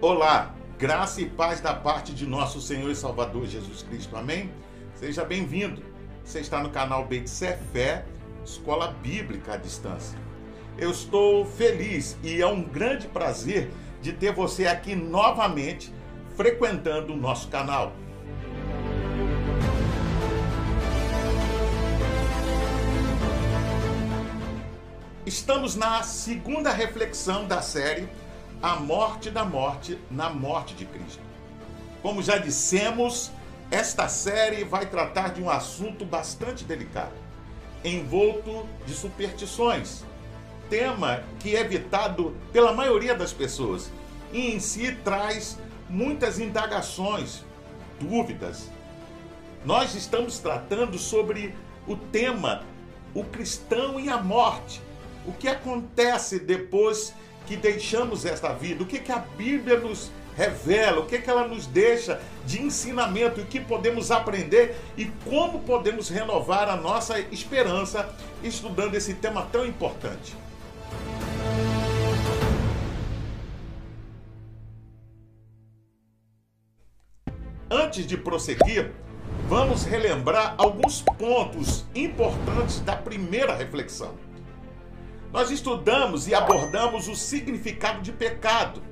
Olá, graça e paz da parte de nosso Senhor e Salvador Jesus Cristo. Amém? Seja bem-vindo. Você está no canal Beit Fé, Escola Bíblica à Distância. Eu estou feliz e é um grande prazer de ter você aqui novamente frequentando o nosso canal. Estamos na segunda reflexão da série a morte da morte na morte de Cristo. Como já dissemos, esta série vai tratar de um assunto bastante delicado, envolto de superstições, tema que é evitado pela maioria das pessoas e em si traz muitas indagações, dúvidas. Nós estamos tratando sobre o tema o cristão e a morte. O que acontece depois que deixamos esta vida, o que, que a Bíblia nos revela, o que, que ela nos deixa de ensinamento, o que podemos aprender e como podemos renovar a nossa esperança estudando esse tema tão importante. Antes de prosseguir, vamos relembrar alguns pontos importantes da primeira reflexão. Nós estudamos e abordamos o significado de pecado.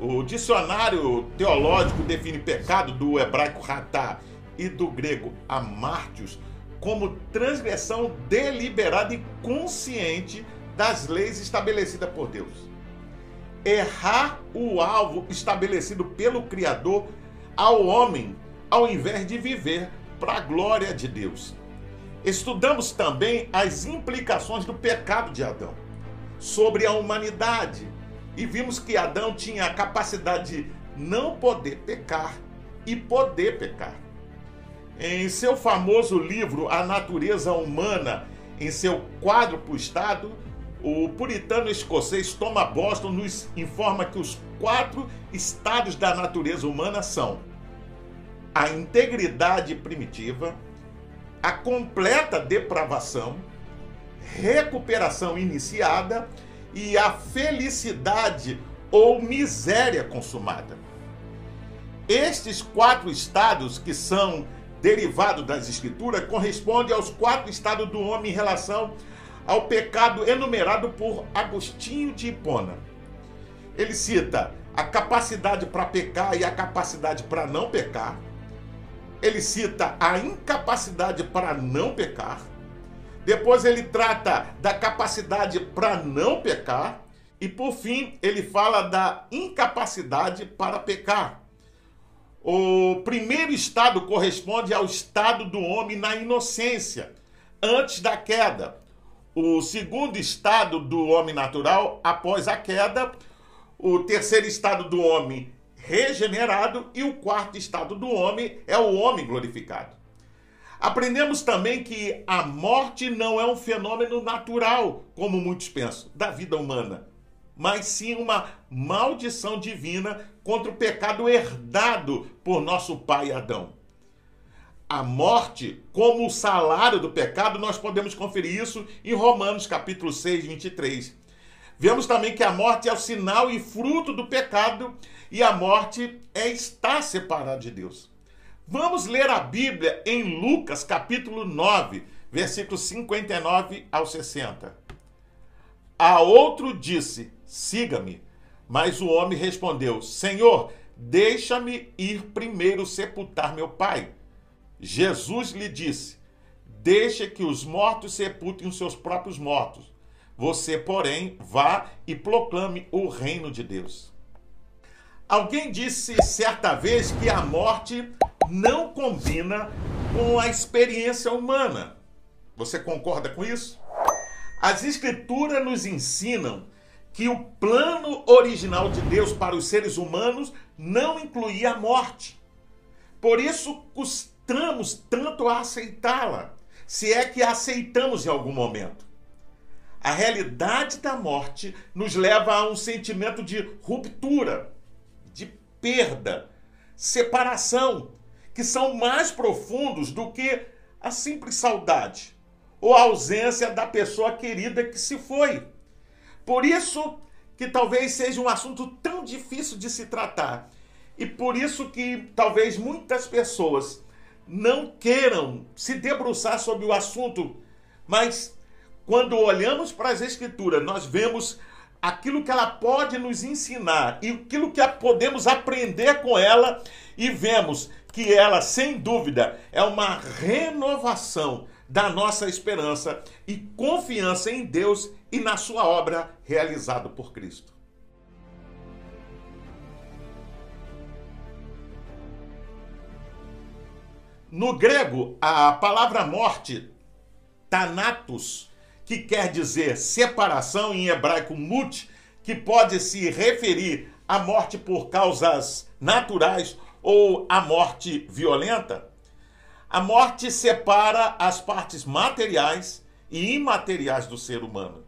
O dicionário teológico define pecado do hebraico ratá e do grego amartios como transgressão deliberada e consciente das leis estabelecidas por Deus. Errar o alvo estabelecido pelo Criador ao homem, ao invés de viver para a glória de Deus. Estudamos também as implicações do pecado de Adão sobre a humanidade e vimos que Adão tinha a capacidade de não poder pecar e poder pecar. Em seu famoso livro A Natureza Humana, em seu quadro para o Estado, o puritano escocês Thomas Boston nos informa que os quatro estados da natureza humana são a integridade primitiva, a completa depravação, recuperação iniciada e a felicidade ou miséria consumada. Estes quatro estados, que são derivados das Escrituras, correspondem aos quatro estados do homem em relação ao pecado enumerado por Agostinho de Hipona. Ele cita a capacidade para pecar e a capacidade para não pecar, ele cita a incapacidade para não pecar. Depois ele trata da capacidade para não pecar. E por fim, ele fala da incapacidade para pecar. O primeiro estado corresponde ao estado do homem na inocência, antes da queda. O segundo estado do homem natural, após a queda. O terceiro estado do homem regenerado e o quarto estado do homem é o homem glorificado. Aprendemos também que a morte não é um fenômeno natural, como muitos pensam, da vida humana, mas sim uma maldição divina contra o pecado herdado por nosso pai Adão. A morte, como o salário do pecado, nós podemos conferir isso em Romanos capítulo 6, 23. Vemos também que a morte é o sinal e fruto do pecado e a morte é estar separado de Deus. Vamos ler a Bíblia em Lucas capítulo 9, versículos 59 ao 60. A outro disse: Siga-me. Mas o homem respondeu: Senhor, deixa-me ir primeiro sepultar meu pai. Jesus lhe disse: Deixa que os mortos sepultem os seus próprios mortos você, porém, vá e proclame o reino de Deus. Alguém disse certa vez que a morte não combina com a experiência humana. Você concorda com isso? As Escrituras nos ensinam que o plano original de Deus para os seres humanos não incluía a morte. Por isso, custamos tanto a aceitá-la, se é que a aceitamos em algum momento. A realidade da morte nos leva a um sentimento de ruptura, de perda, separação, que são mais profundos do que a simples saudade ou a ausência da pessoa querida que se foi. Por isso que talvez seja um assunto tão difícil de se tratar. E por isso que talvez muitas pessoas não queiram se debruçar sobre o assunto, mas quando olhamos para as escrituras, nós vemos aquilo que ela pode nos ensinar e aquilo que podemos aprender com ela e vemos que ela, sem dúvida, é uma renovação da nossa esperança e confiança em Deus e na sua obra realizada por Cristo. No grego, a palavra morte, thanatos, que quer dizer separação em hebraico mut, que pode se referir à morte por causas naturais ou à morte violenta, a morte separa as partes materiais e imateriais do ser humano.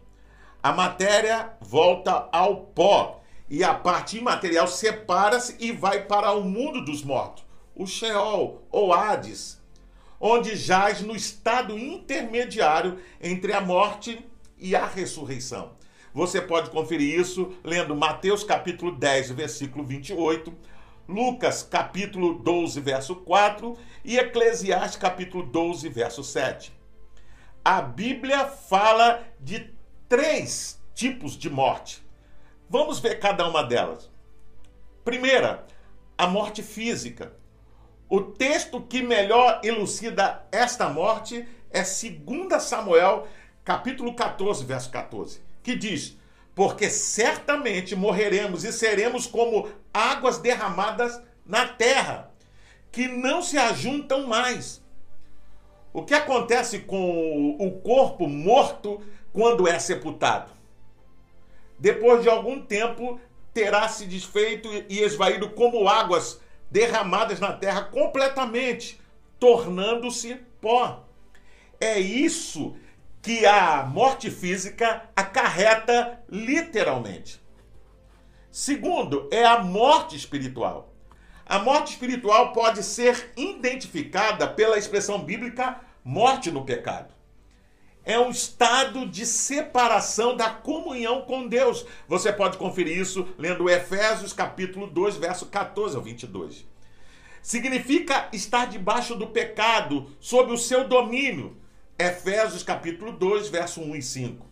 A matéria volta ao pó e a parte imaterial separa-se e vai para o mundo dos mortos, o Sheol ou Hades, onde jaz no estado intermediário entre a morte e a ressurreição. Você pode conferir isso lendo Mateus capítulo 10, versículo 28, Lucas capítulo 12, verso 4 e Eclesiastes capítulo 12, verso 7. A Bíblia fala de três tipos de morte. Vamos ver cada uma delas. Primeira, a morte física. O texto que melhor elucida esta morte é 2 Samuel, capítulo 14, verso 14, que diz: porque certamente morreremos e seremos como águas derramadas na terra, que não se ajuntam mais. O que acontece com o corpo morto quando é sepultado? Depois de algum tempo, terá se desfeito e esvaído como águas derramadas na terra completamente, tornando-se pó. É isso que a morte física acarreta literalmente. Segundo, é a morte espiritual. A morte espiritual pode ser identificada pela expressão bíblica morte no pecado. É um estado de separação da comunhão com Deus. Você pode conferir isso lendo Efésios capítulo 2, verso 14 ao 22. Significa estar debaixo do pecado, sob o seu domínio, Efésios capítulo 2, verso 1 e 5.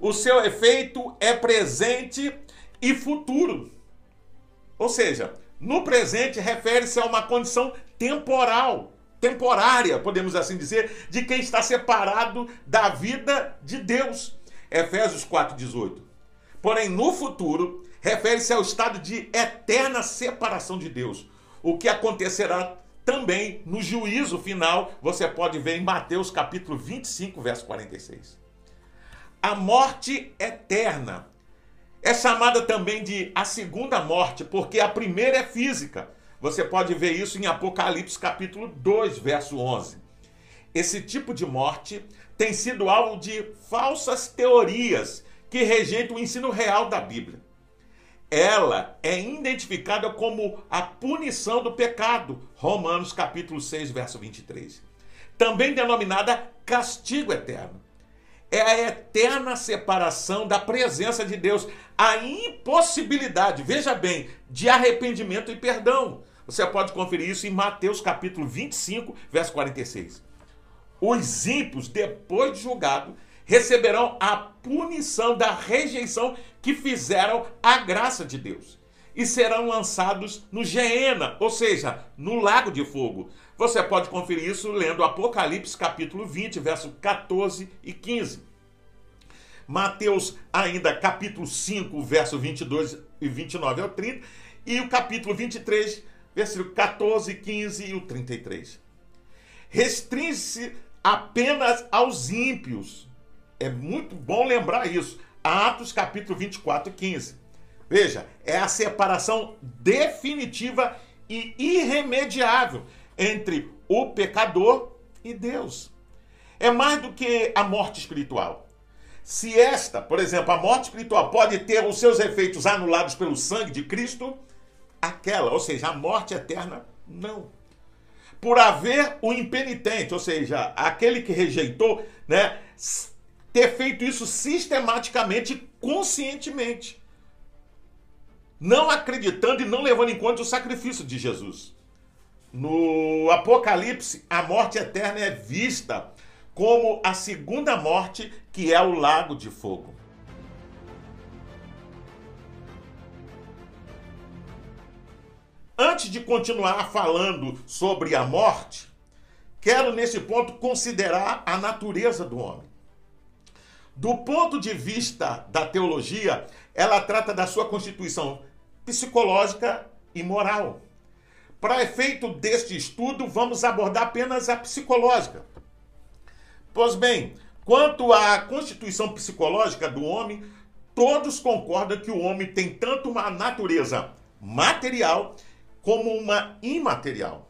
O seu efeito é presente e futuro. Ou seja, no presente refere-se a uma condição temporal, temporária, podemos assim dizer, de quem está separado da vida de Deus. Efésios 4:18. Porém, no futuro, refere-se ao estado de eterna separação de Deus, o que acontecerá também no juízo final, você pode ver em Mateus capítulo 25, verso 46. A morte eterna é chamada também de a segunda morte, porque a primeira é física. Você pode ver isso em Apocalipse capítulo 2, verso 11. Esse tipo de morte tem sido alvo de falsas teorias que rejeitam o ensino real da Bíblia ela é identificada como a punição do pecado. Romanos capítulo 6, verso 23. Também denominada castigo eterno. É a eterna separação da presença de Deus, a impossibilidade, veja bem, de arrependimento e perdão. Você pode conferir isso em Mateus capítulo 25, verso 46. Os ímpios, depois de julgado, receberão a punição da rejeição que fizeram a graça de Deus e serão lançados no Geena, ou seja, no lago de fogo. Você pode conferir isso lendo Apocalipse capítulo 20, verso 14 e 15. Mateus ainda capítulo 5, verso 22 e 29 ao 30 e o capítulo 23, versículo 14, 15 e o 33. Restringe-se apenas aos ímpios. É muito bom lembrar isso. Atos capítulo 24 e 15. Veja, é a separação definitiva e irremediável entre o pecador e Deus. É mais do que a morte espiritual. Se esta, por exemplo, a morte espiritual pode ter os seus efeitos anulados pelo sangue de Cristo, aquela, ou seja, a morte eterna, não. Por haver o impenitente, ou seja, aquele que rejeitou, né, ter feito isso sistematicamente, conscientemente. não acreditando e não levando em conta o sacrifício de Jesus. No Apocalipse, a morte eterna é vista como a segunda morte, que é o lago de fogo. Antes de continuar falando sobre a morte, quero nesse ponto considerar a natureza do homem. Do ponto de vista da teologia, ela trata da sua constituição psicológica e moral. Para efeito deste estudo, vamos abordar apenas a psicológica. Pois bem, quanto à constituição psicológica do homem, todos concordam que o homem tem tanto uma natureza material como uma imaterial.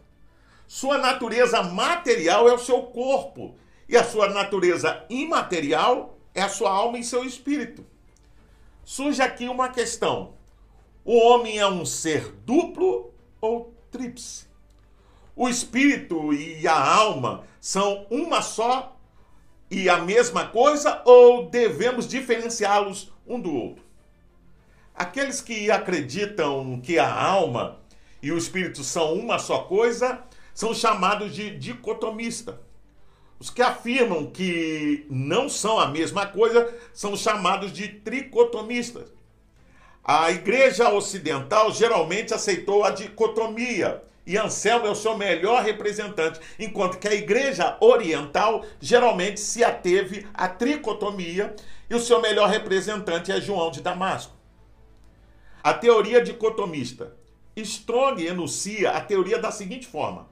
Sua natureza material é o seu corpo, e a sua natureza imaterial é a sua alma e seu espírito. Surge aqui uma questão: o homem é um ser duplo ou tríplice? O espírito e a alma são uma só e a mesma coisa ou devemos diferenciá-los um do outro? Aqueles que acreditam que a alma e o espírito são uma só coisa são chamados de dicotomista. Os que afirmam que não são a mesma coisa são chamados de tricotomistas. A igreja ocidental geralmente aceitou a dicotomia e Anselmo é o seu melhor representante, enquanto que a igreja oriental geralmente se ateve à tricotomia e o seu melhor representante é João de Damasco. A teoria dicotomista. Strong enuncia a teoria da seguinte forma: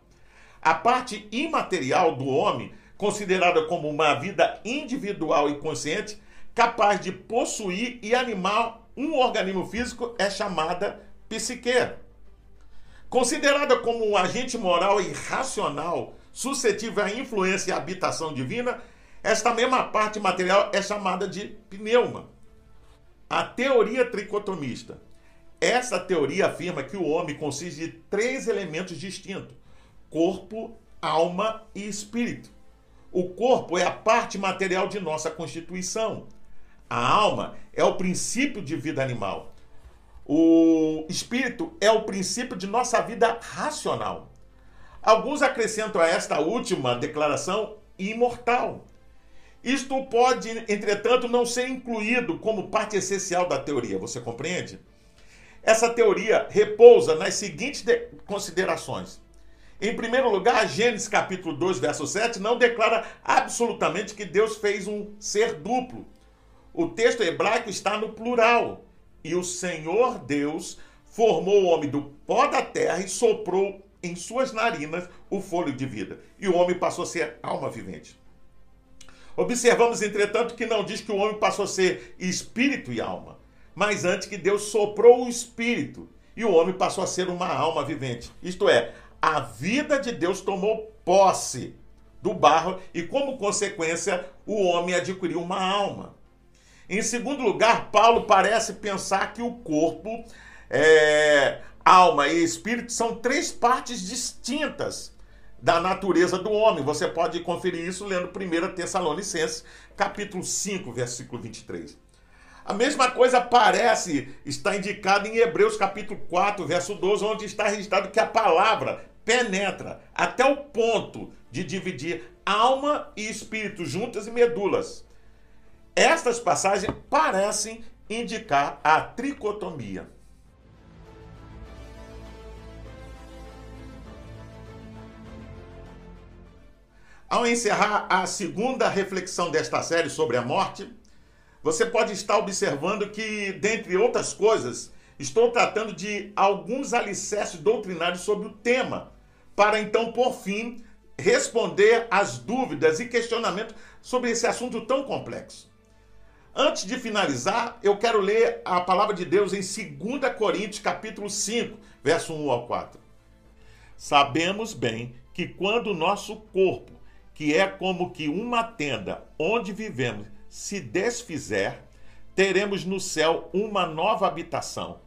a parte imaterial do homem considerada como uma vida individual e consciente, capaz de possuir e animar um organismo físico, é chamada psique. Considerada como um agente moral e racional, suscetível à influência e habitação divina, esta mesma parte material é chamada de pneuma. A teoria tricotomista. Essa teoria afirma que o homem consiste de três elementos distintos: corpo, alma e espírito. O corpo é a parte material de nossa constituição. A alma é o princípio de vida animal. O espírito é o princípio de nossa vida racional. Alguns acrescentam a esta última declaração imortal. Isto pode, entretanto, não ser incluído como parte essencial da teoria, você compreende? Essa teoria repousa nas seguintes considerações. Em primeiro lugar, Gênesis capítulo 2, verso 7 não declara absolutamente que Deus fez um ser duplo. O texto hebraico está no plural. E o Senhor Deus formou o homem do pó da terra e soprou em suas narinas o fôlego de vida. E o homem passou a ser alma vivente. Observamos, entretanto, que não diz que o homem passou a ser espírito e alma, mas antes que Deus soprou o espírito e o homem passou a ser uma alma vivente. Isto é, a vida de Deus tomou posse do barro e, como consequência, o homem adquiriu uma alma. Em segundo lugar, Paulo parece pensar que o corpo, é, alma e espírito são três partes distintas da natureza do homem. Você pode conferir isso lendo 1 Tessalonicenses, capítulo 5, versículo 23. A mesma coisa parece estar indicada em Hebreus capítulo 4, verso 12, onde está registrado que a palavra penetra até o ponto de dividir alma e espírito juntas e medulas. Estas passagens parecem indicar a tricotomia. Ao encerrar a segunda reflexão desta série sobre a morte, você pode estar observando que, dentre outras coisas, estou tratando de alguns alicerces doutrinários sobre o tema, para então, por fim, responder às dúvidas e questionamentos sobre esse assunto tão complexo. Antes de finalizar, eu quero ler a palavra de Deus em 2 Coríntios, capítulo 5, verso 1 ao 4. Sabemos bem que quando o nosso corpo, que é como que uma tenda onde vivemos, se desfizer, teremos no céu uma nova habitação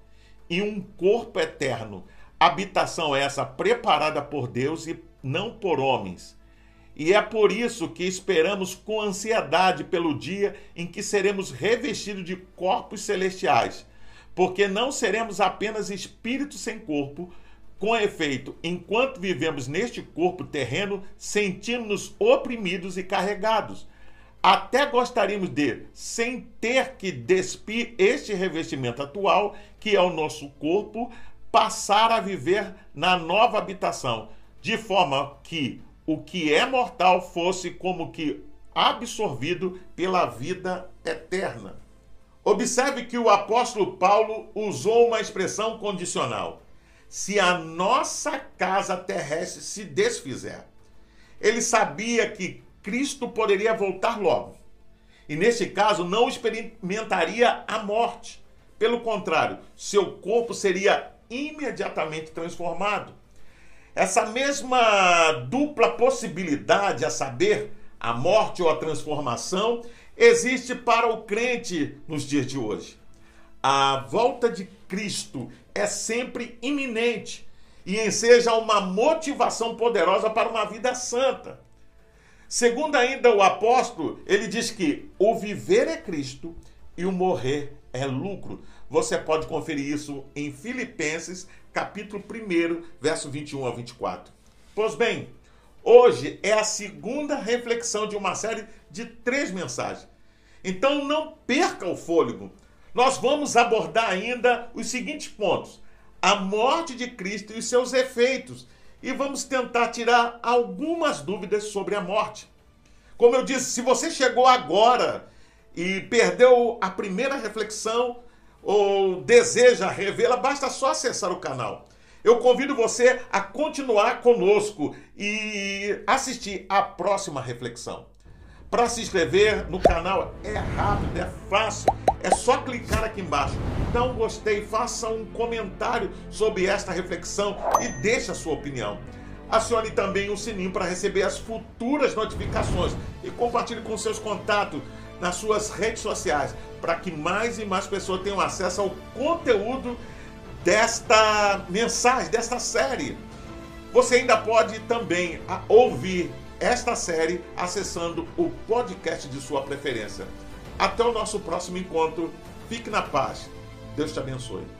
e um corpo eterno. Habitação essa preparada por Deus e não por homens. E é por isso que esperamos com ansiedade pelo dia em que seremos revestidos de corpos celestiais, porque não seremos apenas espírito sem corpo. Com efeito, enquanto vivemos neste corpo terreno, sentimos-nos oprimidos e carregados. Até gostaríamos de, sem ter que despir este revestimento atual, que é o nosso corpo, passar a viver na nova habitação, de forma que o que é mortal fosse como que absorvido pela vida eterna. Observe que o apóstolo Paulo usou uma expressão condicional. Se a nossa casa terrestre se desfizer. Ele sabia que Cristo poderia voltar logo. E nesse caso não experimentaria a morte. Pelo contrário, seu corpo seria imediatamente transformado. Essa mesma dupla possibilidade, a saber, a morte ou a transformação, existe para o crente nos dias de hoje. A volta de Cristo é sempre iminente e enseja uma motivação poderosa para uma vida santa. Segundo ainda o apóstolo, ele diz que o viver é Cristo e o morrer é lucro. Você pode conferir isso em Filipenses, capítulo 1, verso 21 a 24. Pois bem, hoje é a segunda reflexão de uma série de três mensagens. Então não perca o fôlego. Nós vamos abordar ainda os seguintes pontos: a morte de Cristo e os seus efeitos, e vamos tentar tirar algumas dúvidas sobre a morte. Como eu disse, se você chegou agora e perdeu a primeira reflexão ou deseja revê-la, basta só acessar o canal. Eu convido você a continuar conosco e assistir a próxima reflexão. Para se inscrever no canal é rápido, é fácil, é só clicar aqui embaixo. Um gostei, faça um comentário sobre esta reflexão e deixe a sua opinião. Acione também o sininho para receber as futuras notificações e compartilhe com seus contatos nas suas redes sociais para que mais e mais pessoas tenham acesso ao conteúdo desta mensagem, desta série. Você ainda pode também ouvir esta série acessando o podcast de sua preferência. Até o nosso próximo encontro. Fique na paz. Deus te abençoe.